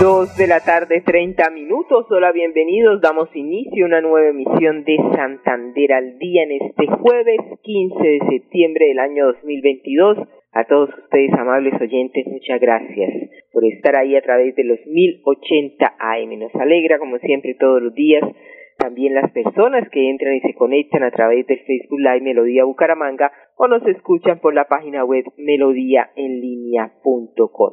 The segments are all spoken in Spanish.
Dos de la tarde, 30 minutos. Hola, bienvenidos. Damos inicio a una nueva emisión de Santander al día en este jueves 15 de septiembre del año 2022. A todos ustedes, amables oyentes, muchas gracias por estar ahí a través de los 1080 AM. Nos alegra, como siempre, todos los días. También las personas que entran y se conectan a través del Facebook Live Melodía Bucaramanga o nos escuchan por la página web melodíaenlínea.com.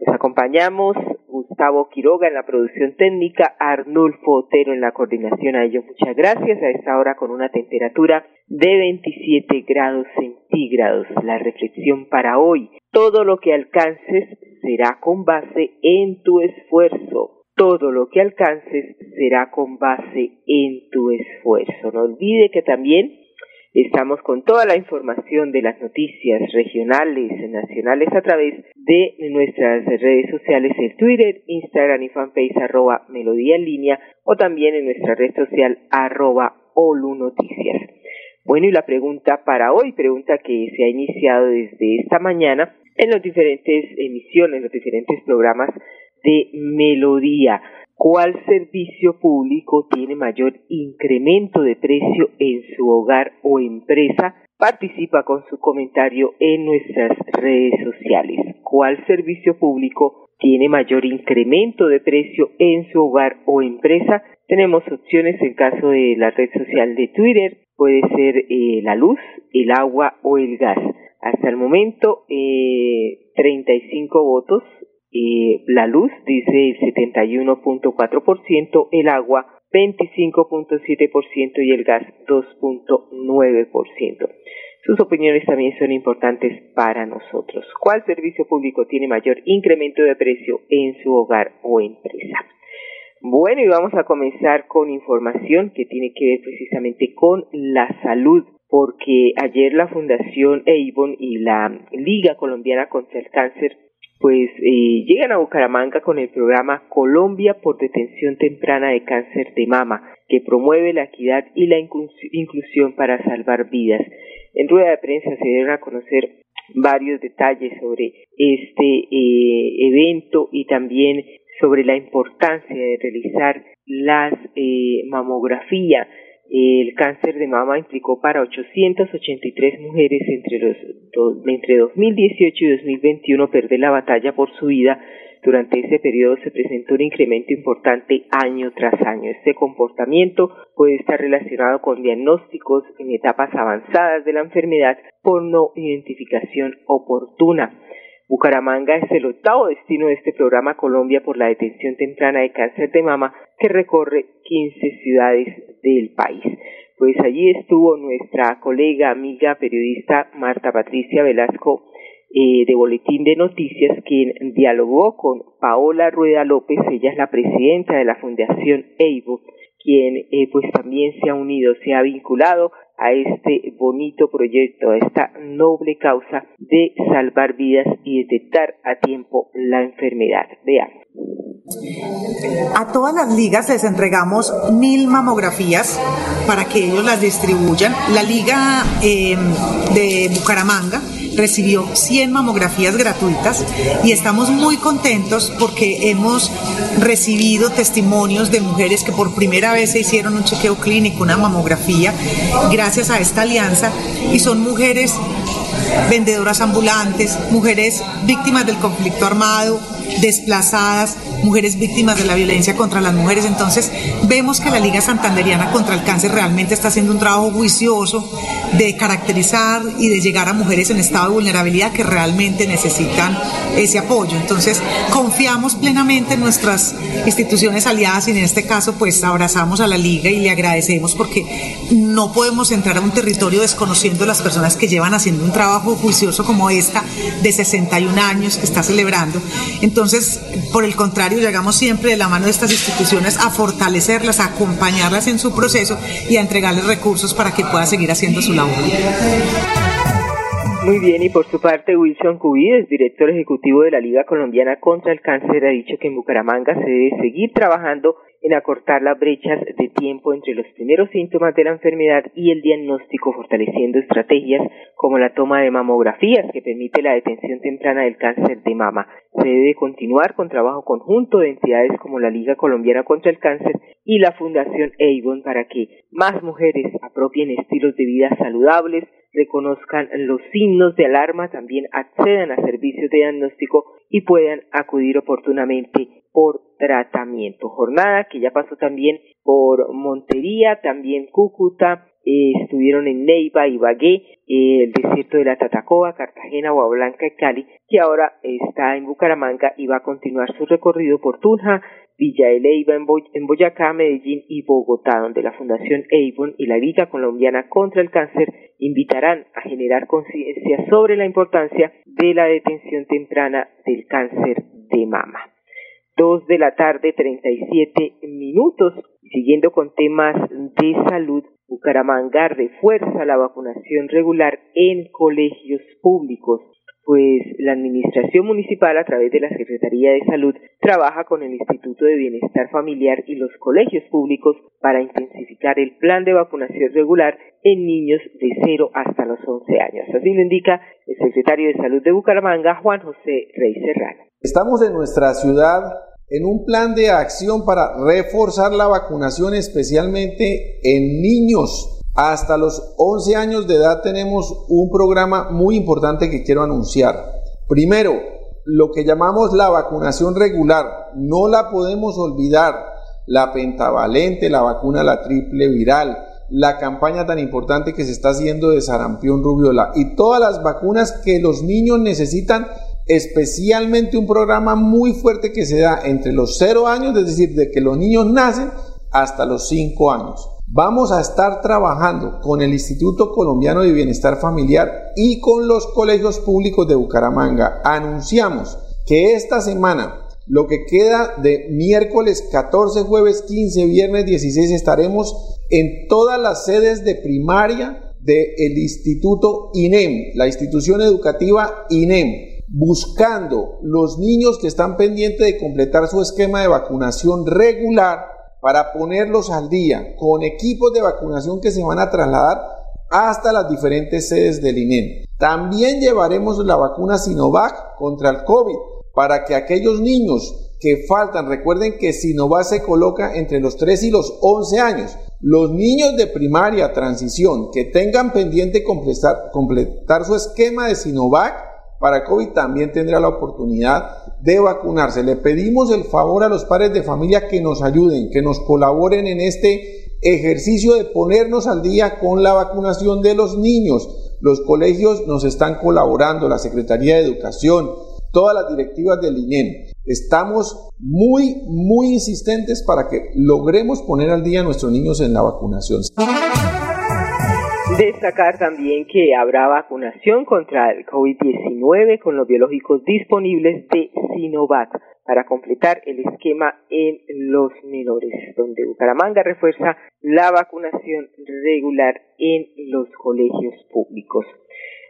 Nos acompañamos Gustavo Quiroga en la producción técnica, Arnulfo Otero en la coordinación. A ellos muchas gracias. A esta hora con una temperatura de 27 grados centígrados. La reflexión para hoy. Todo lo que alcances será con base en tu esfuerzo. Todo lo que alcances será con base en tu esfuerzo. No olvide que también Estamos con toda la información de las noticias regionales, nacionales a través de nuestras redes sociales, en Twitter, Instagram y fanpage arroba melodía en línea o también en nuestra red social arroba Olu Noticias. Bueno, y la pregunta para hoy, pregunta que se ha iniciado desde esta mañana en las diferentes emisiones, en los diferentes programas de Melodía. ¿Cuál servicio público tiene mayor incremento de precio en su hogar o empresa? Participa con su comentario en nuestras redes sociales. ¿Cuál servicio público tiene mayor incremento de precio en su hogar o empresa? Tenemos opciones en caso de la red social de Twitter, puede ser eh, la luz, el agua o el gas. Hasta el momento, eh, 35 votos eh, la luz dice el 71.4%, el agua 25.7% y el gas 2.9%. Sus opiniones también son importantes para nosotros. ¿Cuál servicio público tiene mayor incremento de precio en su hogar o empresa? Bueno, y vamos a comenzar con información que tiene que ver precisamente con la salud, porque ayer la Fundación Avon y la Liga Colombiana contra el Cáncer pues eh, llegan a Bucaramanga con el programa Colombia por Detención Temprana de Cáncer de Mama, que promueve la equidad y la inclusión para salvar vidas. En rueda de prensa se dieron a conocer varios detalles sobre este eh, evento y también sobre la importancia de realizar las eh, el cáncer de mama implicó para 883 mujeres entre, los, entre 2018 y 2021 perder la batalla por su vida. Durante ese periodo se presentó un incremento importante año tras año. Este comportamiento puede estar relacionado con diagnósticos en etapas avanzadas de la enfermedad por no identificación oportuna. Bucaramanga es el octavo destino de este programa Colombia por la detención temprana de cáncer de mama que recorre 15 ciudades del país. Pues allí estuvo nuestra colega, amiga, periodista Marta Patricia Velasco eh, de Boletín de Noticias, quien dialogó con Paola Rueda López, ella es la presidenta de la Fundación EIVO, quien eh, pues también se ha unido, se ha vinculado a este bonito proyecto, a esta noble causa de salvar vidas y detectar a tiempo la enfermedad. Veamos. A todas las ligas les entregamos mil mamografías para que ellos las distribuyan. La liga eh, de Bucaramanga recibió 100 mamografías gratuitas y estamos muy contentos porque hemos recibido testimonios de mujeres que por primera vez se hicieron un chequeo clínico, una mamografía, gracias a esta alianza y son mujeres vendedoras ambulantes, mujeres víctimas del conflicto armado, desplazadas, mujeres víctimas de la violencia contra las mujeres. Entonces, vemos que la Liga Santanderiana contra el Cáncer realmente está haciendo un trabajo juicioso de caracterizar y de llegar a mujeres en estado de vulnerabilidad que realmente necesitan ese apoyo. Entonces, confiamos plenamente en nuestras instituciones aliadas y en este caso, pues abrazamos a la Liga y le agradecemos porque no podemos entrar a un territorio desconociendo las personas que llevan haciendo un trabajo juicioso como esta de 61 años que está celebrando. Entonces, por el contrario, llegamos siempre de la mano de estas instituciones a fortalecerlas, a acompañarlas en su proceso y a entregarles recursos para que puedan seguir haciendo su labor. Muy bien, y por su parte Wilson Cubides, director ejecutivo de la Liga Colombiana contra el Cáncer, ha dicho que en Bucaramanga se debe seguir trabajando en acortar las brechas de tiempo entre los primeros síntomas de la enfermedad y el diagnóstico, fortaleciendo estrategias como la toma de mamografías que permite la detención temprana del cáncer de mama. Se debe continuar con trabajo conjunto de entidades como la Liga Colombiana contra el Cáncer y la Fundación Avon para que más mujeres apropien estilos de vida saludables, reconozcan los signos de alarma, también accedan a servicios de diagnóstico y puedan acudir oportunamente por tratamiento. Jornada que ya pasó también por Montería, también Cúcuta, eh, estuvieron en Neiva, Ibagué, eh, el desierto de la Tatacoa, Cartagena, Blanca y Cali, que ahora está en Bucaramanga y va a continuar su recorrido por Tunja, Villa de Leyva en, Boyacá, Medellín y Bogotá, donde la Fundación Avon y la Liga Colombiana contra el Cáncer invitarán a generar conciencia sobre la importancia de la detención temprana del cáncer de mama. Dos de la tarde, 37 minutos. Siguiendo con temas de salud, Bucaramanga refuerza la vacunación regular en colegios públicos pues la Administración Municipal a través de la Secretaría de Salud trabaja con el Instituto de Bienestar Familiar y los colegios públicos para intensificar el plan de vacunación regular en niños de 0 hasta los 11 años. Así lo indica el secretario de Salud de Bucaramanga, Juan José Rey Serrano. Estamos en nuestra ciudad en un plan de acción para reforzar la vacunación especialmente en niños hasta los 11 años de edad tenemos un programa muy importante que quiero anunciar. Primero, lo que llamamos la vacunación regular. No la podemos olvidar. La pentavalente, la vacuna, la triple viral, la campaña tan importante que se está haciendo de sarampión, rubiola y todas las vacunas que los niños necesitan, especialmente un programa muy fuerte que se da entre los 0 años, es decir, de que los niños nacen hasta los 5 años. Vamos a estar trabajando con el Instituto Colombiano de Bienestar Familiar y con los colegios públicos de Bucaramanga. Anunciamos que esta semana, lo que queda de miércoles 14, jueves 15, viernes 16, estaremos en todas las sedes de primaria del Instituto INEM, la institución educativa INEM, buscando los niños que están pendientes de completar su esquema de vacunación regular para ponerlos al día con equipos de vacunación que se van a trasladar hasta las diferentes sedes del INEM. También llevaremos la vacuna Sinovac contra el COVID para que aquellos niños que faltan, recuerden que Sinovac se coloca entre los 3 y los 11 años. Los niños de primaria transición que tengan pendiente completar su esquema de Sinovac para COVID también tendrá la oportunidad de vacunarse. Le pedimos el favor a los padres de familia que nos ayuden, que nos colaboren en este ejercicio de ponernos al día con la vacunación de los niños. Los colegios nos están colaborando, la Secretaría de Educación, todas las directivas del INEM. Estamos muy, muy insistentes para que logremos poner al día a nuestros niños en la vacunación. Destacar también que habrá vacunación contra el COVID-19 con los biológicos disponibles de Sinovac para completar el esquema en los menores, donde Bucaramanga refuerza la vacunación regular en los colegios públicos.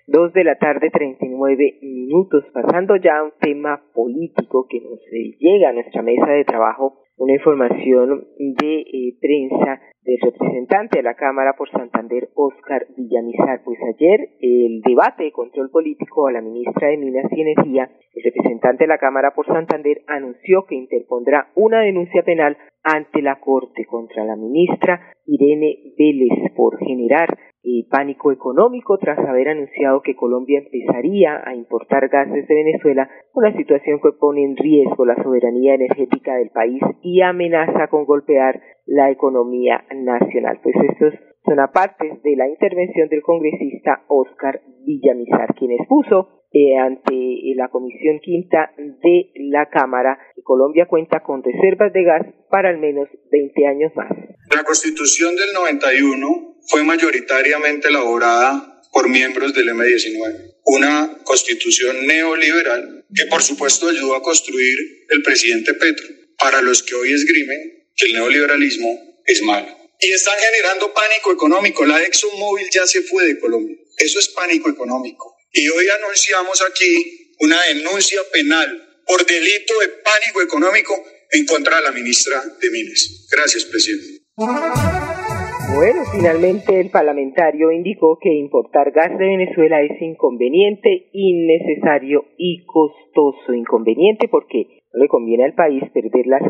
Dos de la tarde, 39 minutos, pasando ya a un tema político que nos llega a nuestra mesa de trabajo, una información de eh, prensa del representante de la Cámara por Santander, Oscar Villamizar. Pues ayer el debate de control político a la ministra de Minas y Energía, el representante de la Cámara por Santander anunció que interpondrá una denuncia penal ante la Corte contra la ministra Irene Vélez por generar y pánico económico tras haber anunciado que Colombia empezaría a importar gas desde Venezuela, una situación que pone en riesgo la soberanía energética del país y amenaza con golpear la economía nacional. Pues estos son aparte de la intervención del congresista Oscar Villamizar, quien expuso eh, ante la Comisión Quinta de la Cámara que Colombia cuenta con reservas de gas para al menos 20 años más. La Constitución del 91 fue mayoritariamente elaborada por miembros del M19, una constitución neoliberal que por supuesto ayudó a construir el presidente Petro, para los que hoy esgrimen que el neoliberalismo es malo. Y están generando pánico económico. La ExxonMobil ya se fue de Colombia. Eso es pánico económico. Y hoy anunciamos aquí una denuncia penal por delito de pánico económico en contra de la ministra de Minas. Gracias, presidente. Bueno, finalmente el parlamentario indicó que importar gas de Venezuela es inconveniente, innecesario y costoso. Inconveniente porque no le conviene al país perder la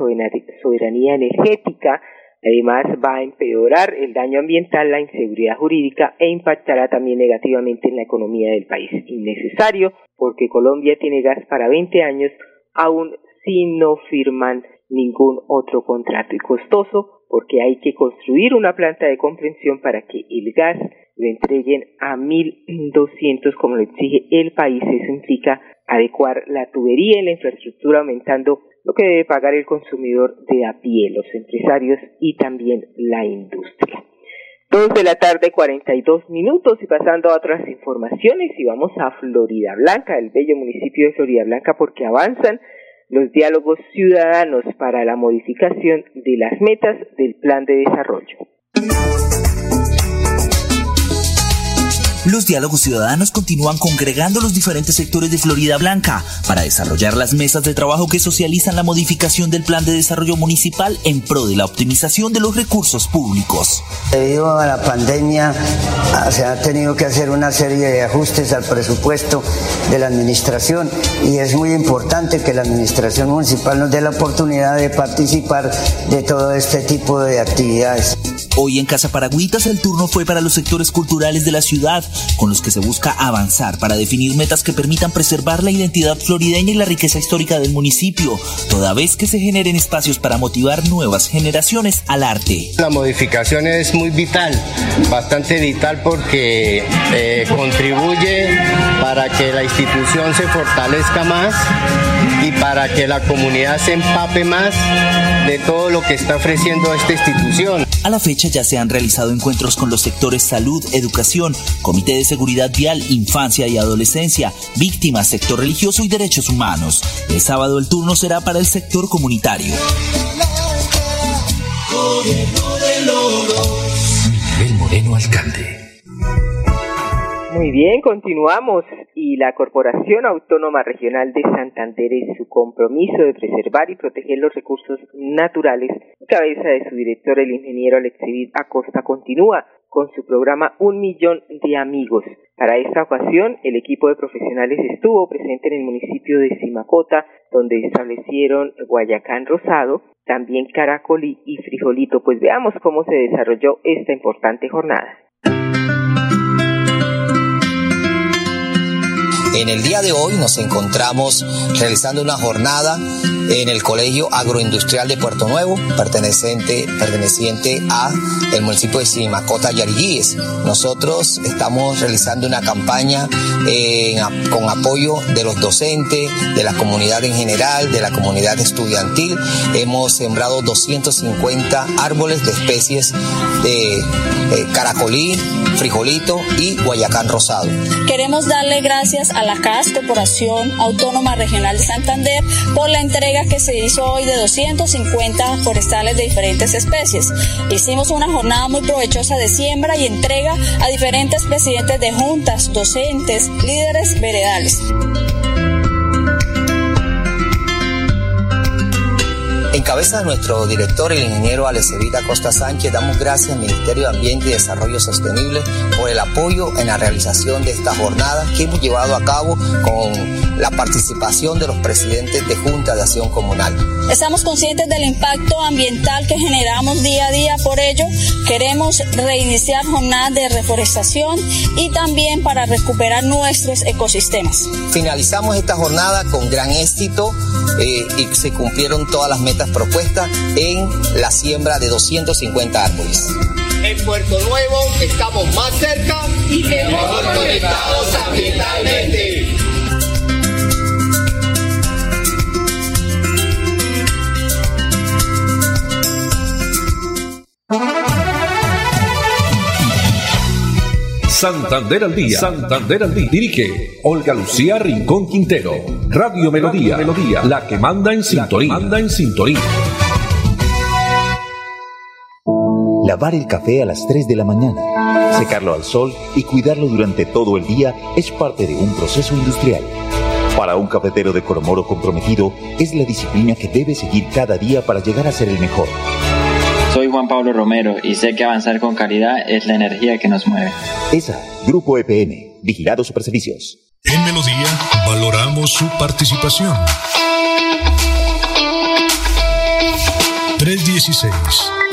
soberanía energética, además va a empeorar el daño ambiental, la inseguridad jurídica e impactará también negativamente en la economía del país. Innecesario porque Colombia tiene gas para 20 años aún si no firman ningún otro contrato y costoso porque hay que construir una planta de comprensión para que el gas lo entreguen a 1.200 como lo exige el país. Eso implica adecuar la tubería y la infraestructura aumentando lo que debe pagar el consumidor de a pie, los empresarios y también la industria. Dos de la tarde, 42 minutos y pasando a otras informaciones y vamos a Florida Blanca, el bello municipio de Florida Blanca porque avanzan los diálogos ciudadanos para la modificación de las metas del plan de desarrollo. Los diálogos ciudadanos continúan congregando los diferentes sectores de Florida Blanca para desarrollar las mesas de trabajo que socializan la modificación del plan de desarrollo municipal en pro de la optimización de los recursos públicos. Debido a la pandemia ah, se ha tenido que hacer una serie de ajustes al presupuesto de la administración y es muy importante que la administración municipal nos dé la oportunidad de participar de todo este tipo de actividades. Hoy en Casa Paragüitas el turno fue para los sectores culturales de la ciudad, con los que se busca avanzar para definir metas que permitan preservar la identidad florideña y la riqueza histórica del municipio, toda vez que se generen espacios para motivar nuevas generaciones al arte. La modificación es muy vital, bastante vital porque eh, contribuye para que la institución se fortalezca más y para que la comunidad se empape más de todo lo que está ofreciendo esta institución. A la fecha ya se han realizado encuentros con los sectores salud, educación, comité de seguridad vial, infancia y adolescencia, víctimas, sector religioso y derechos humanos. El sábado el turno será para el sector comunitario. Miguel Moreno, alcalde. Muy bien, continuamos y la Corporación Autónoma Regional de Santander en su compromiso de preservar y proteger los recursos naturales, cabeza de su director el ingeniero Alexis Acosta continúa con su programa Un Millón de Amigos. Para esta ocasión, el equipo de profesionales estuvo presente en el municipio de Simacota, donde establecieron Guayacán Rosado, también Caracolí y Frijolito. Pues veamos cómo se desarrolló esta importante jornada. En el día de hoy nos encontramos realizando una jornada en el Colegio Agroindustrial de Puerto Nuevo, perteneciente, perteneciente a el municipio de Simacota, Yariguíes. Nosotros estamos realizando una campaña con apoyo de los docentes, de la comunidad en general, de la comunidad estudiantil. Hemos sembrado 250 árboles de especies de eh, caracolí, frijolito y guayacán rosado. Queremos darle gracias a la CAS, Corporación Autónoma Regional de Santander, por la entrega que se hizo hoy de 250 forestales de diferentes especies. Hicimos una jornada muy provechosa de siembra y entrega a diferentes presidentes de juntas, docentes, líderes veredales. En cabeza de nuestro director, el ingeniero Alecevita Costa Sánchez, damos gracias al Ministerio de Ambiente y Desarrollo Sostenible por el apoyo en la realización de esta jornada que hemos llevado a cabo con la participación de los presidentes de Junta de Acción Comunal. Estamos conscientes del impacto ambiental que generamos día a día, por ello queremos reiniciar jornadas de reforestación y también para recuperar nuestros ecosistemas. Finalizamos esta jornada con gran éxito eh, y se cumplieron todas las metas propuestas en la siembra de 250 árboles. En Puerto Nuevo estamos Santander al día. Santander al día. Dirige Olga Lucía Rincón Quintero. Radio Melodía. Melodía. La que manda en sintonía. Manda en sintonía. Lavar el café a las 3 de la mañana, secarlo al sol y cuidarlo durante todo el día es parte de un proceso industrial. Para un cafetero de Coromoro comprometido, es la disciplina que debe seguir cada día para llegar a ser el mejor. Soy Juan Pablo Romero y sé que avanzar con calidad es la energía que nos mueve. ESA, Grupo EPN, Vigilados Superservicios. En Melodía valoramos su participación.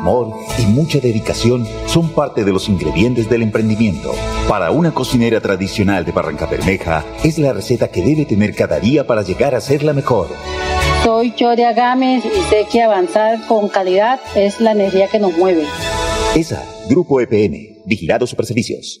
amor y mucha dedicación son parte de los ingredientes del emprendimiento. Para una cocinera tradicional de Barranca Bermeja, es la receta que debe tener cada día para llegar a ser la mejor. Soy Choria Gámez y sé que avanzar con calidad es la energía que nos mueve. ESA, Grupo EPN, Vigilados Superservicios.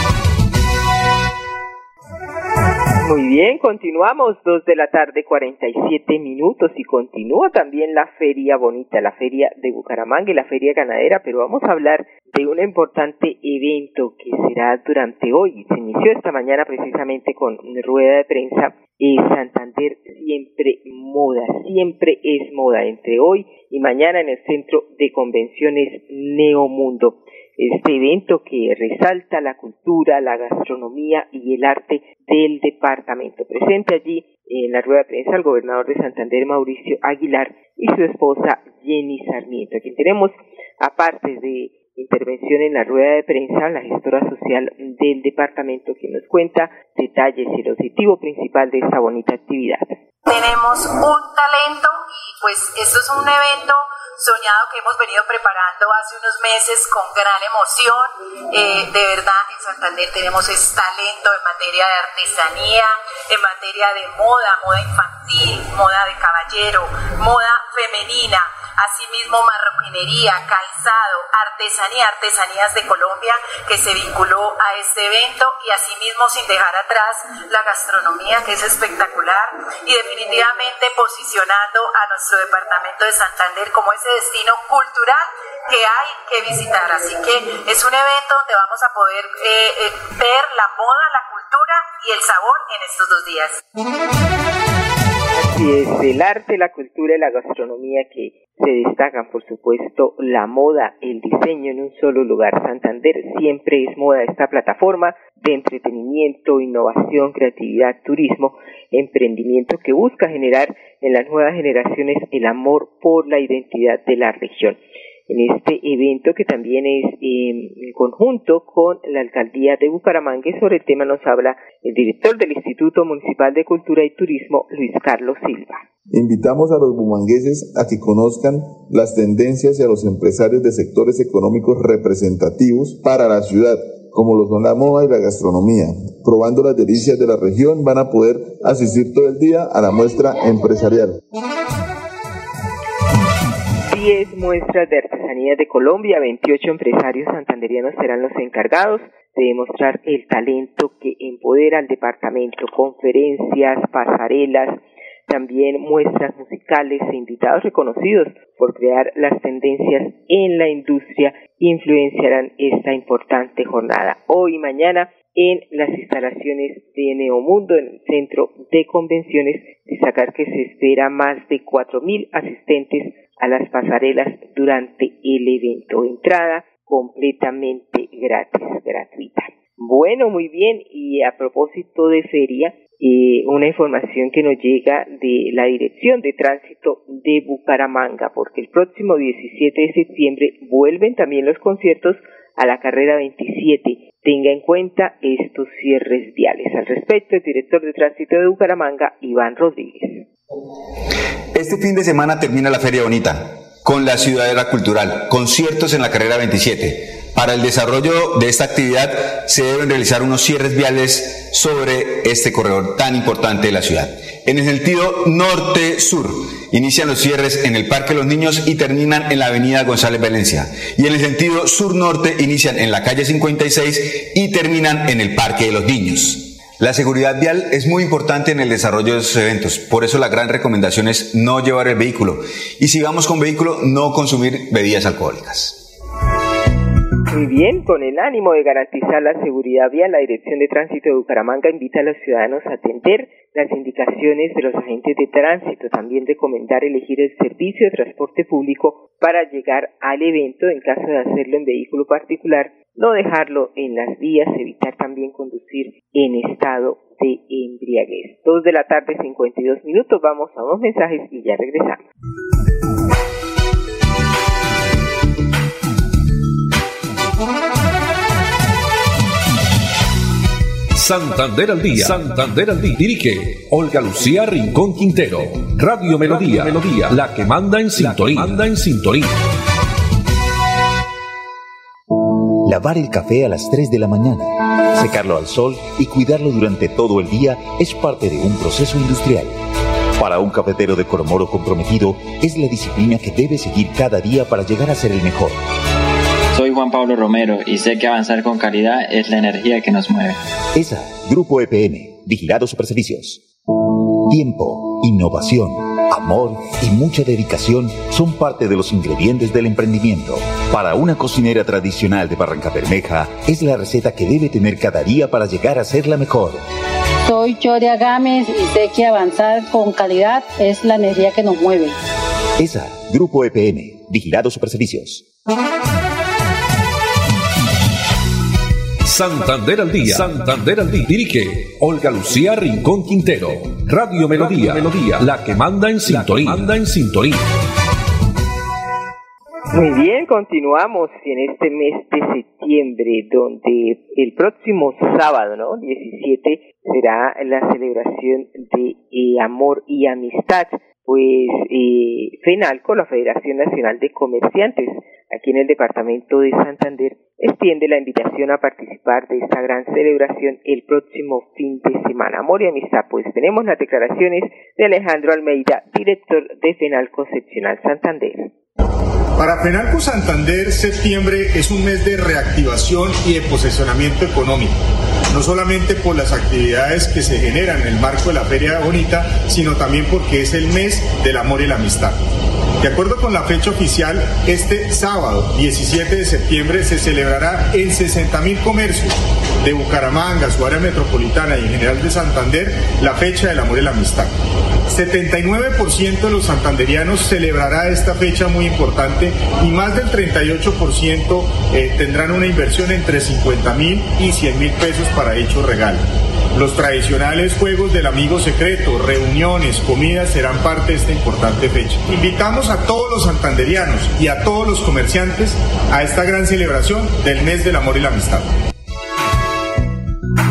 Muy bien, continuamos, dos de la tarde, 47 minutos. Y continúa también la feria bonita, la feria de Bucaramanga y la feria ganadera, pero vamos a hablar de un importante evento que será durante hoy. Se inició esta mañana precisamente con rueda de prensa. Y Santander siempre moda, siempre es moda entre hoy y mañana en el Centro de Convenciones Neomundo este evento que resalta la cultura, la gastronomía y el arte del departamento. Presente allí en la rueda de prensa el gobernador de Santander, Mauricio Aguilar, y su esposa Jenny Sarmiento. Aquí tenemos, aparte de intervención en la rueda de prensa, la gestora social del departamento que nos cuenta detalles y el objetivo principal de esta bonita actividad. Tenemos un talento y pues esto es un evento soñado que hemos venido preparando hace unos meses con gran emoción. Eh, de verdad, en Santander tenemos talento en materia de artesanía, en materia de moda, moda infantil, moda de caballero, moda femenina asimismo marroquinería, calzado, artesanía, artesanías de Colombia que se vinculó a este evento y asimismo sin dejar atrás la gastronomía que es espectacular y definitivamente posicionando a nuestro departamento de Santander como ese destino cultural que hay que visitar. Así que es un evento donde vamos a poder eh, eh, ver la moda, la cultura y el sabor en estos dos días. Es, el arte, la cultura y la gastronomía que se destacan, por supuesto, la moda, el diseño en un solo lugar. Santander siempre es moda esta plataforma de entretenimiento, innovación, creatividad, turismo, emprendimiento que busca generar en las nuevas generaciones el amor por la identidad de la región en este evento que también es en conjunto con la alcaldía de Bucaramanga sobre el tema nos habla el director del Instituto Municipal de Cultura y Turismo, Luis Carlos Silva. Invitamos a los bumangueses a que conozcan las tendencias y a los empresarios de sectores económicos representativos para la ciudad, como lo son la moda y la gastronomía. Probando las delicias de la región van a poder asistir todo el día a la muestra empresarial. 10 muestras de artesanía de Colombia, 28 empresarios santanderianos serán los encargados de demostrar el talento que empodera al departamento, conferencias, pasarelas, también muestras musicales e invitados reconocidos por crear las tendencias en la industria influenciarán esta importante jornada. Hoy y mañana en las instalaciones de Neomundo, en el centro de convenciones, destacar que se espera más de 4.000 asistentes a las pasarelas durante el evento. Entrada completamente gratis, gratuita. Bueno, muy bien, y a propósito de feria, eh, una información que nos llega de la Dirección de Tránsito de Bucaramanga, porque el próximo 17 de septiembre vuelven también los conciertos a la carrera 27. Tenga en cuenta estos cierres viales. Al respecto, el director de tránsito de Bucaramanga, Iván Rodríguez. Este fin de semana termina la Feria Bonita con la Ciudadela Cultural, conciertos en la carrera 27. Para el desarrollo de esta actividad se deben realizar unos cierres viales sobre este corredor tan importante de la ciudad. En el sentido norte-sur, inician los cierres en el Parque Los Niños y terminan en la Avenida González Valencia. Y en el sentido sur-norte inician en la calle 56 y terminan en el Parque de los Niños. La seguridad vial es muy importante en el desarrollo de esos eventos, por eso la gran recomendación es no llevar el vehículo. Y si vamos con vehículo no consumir bebidas alcohólicas. Muy bien, con el ánimo de garantizar la seguridad vial, la Dirección de Tránsito de Bucaramanga invita a los ciudadanos a atender las indicaciones de los agentes de tránsito, también recomendar elegir el servicio de transporte público para llegar al evento en caso de hacerlo en vehículo particular, no dejarlo en las vías, evitar también conducir en estado de embriaguez. Dos de la tarde, 52 minutos, vamos a unos mensajes y ya regresamos. Santander al día. Santander al día. Dirige Olga Lucía Rincón Quintero. Radio Melodía. Melodía. La que manda en sintonía. Manda en sintonía. Lavar el café a las 3 de la mañana, secarlo al sol y cuidarlo durante todo el día es parte de un proceso industrial. Para un cafetero de Coromoro comprometido, es la disciplina que debe seguir cada día para llegar a ser el mejor. Soy Juan Pablo Romero y sé que avanzar con calidad es la energía que nos mueve. ESA, Grupo EPM, Vigilado Superservicios. Tiempo, innovación, amor y mucha dedicación son parte de los ingredientes del emprendimiento. Para una cocinera tradicional de Barranca Bermeja, es la receta que debe tener cada día para llegar a ser la mejor. Soy Choria Gámez y sé que avanzar con calidad es la energía que nos mueve. ESA, Grupo EPM, Vigilado Superservicios. Santander al día. Santander al día. Dirige Olga Lucía Rincón Quintero. Radio Melodía. Melodía. La que manda en sintonía. Manda en sintonía. Muy bien, continuamos en este mes de septiembre, donde el próximo sábado, ¿no? 17, será la celebración de eh, amor y amistad. Pues eh, FENALCO, la Federación Nacional de Comerciantes, aquí en el departamento de Santander, extiende la invitación a participar de esta gran celebración el próximo fin de semana. Amor y amistad, pues tenemos las declaraciones de Alejandro Almeida, director de FENALCO Seccional Santander. Para FENALCO Santander, septiembre es un mes de reactivación y de posicionamiento económico, no solamente por las actividades que se generan en el marco de la Feria Bonita, sino también porque es el mes del amor y la amistad. De acuerdo con la fecha oficial, este sábado 17 de septiembre se celebrará en 60.000 comercios de Bucaramanga, su área metropolitana y en general de Santander la fecha del amor y la amistad. 79% de los santanderianos celebrará esta fecha muy importante y más del 38% eh, tendrán una inversión entre 50 mil y 100 mil pesos para dicho regalo. Los tradicionales juegos del amigo secreto, reuniones, comidas serán parte de esta importante fecha. Invitamos a todos los santanderianos y a todos los comerciantes a esta gran celebración del mes del amor y la amistad.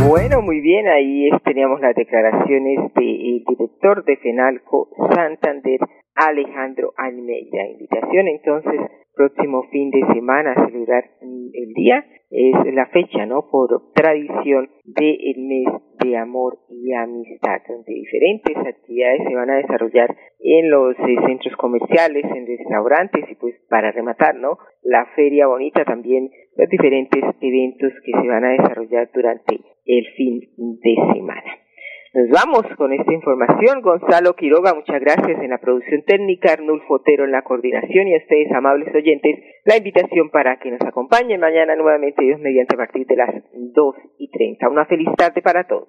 Bueno, muy bien, ahí teníamos las declaraciones del director de FENALCO Santander, Alejandro Almeida. Invitación entonces, próximo fin de semana a celebrar el día, es la fecha, ¿no? Por tradición del mes de amor y amistad, donde diferentes actividades se van a desarrollar en los eh, centros comerciales, en restaurantes y pues para rematar, ¿no? La feria bonita también, los diferentes eventos que se van a desarrollar durante el fin de semana. Nos vamos con esta información. Gonzalo Quiroga, muchas gracias en la producción técnica, Arnulfo Otero en la coordinación y a ustedes, amables oyentes, la invitación para que nos acompañen mañana nuevamente, Dios mediante a partir de las 2 y 30. Una feliz tarde para todos.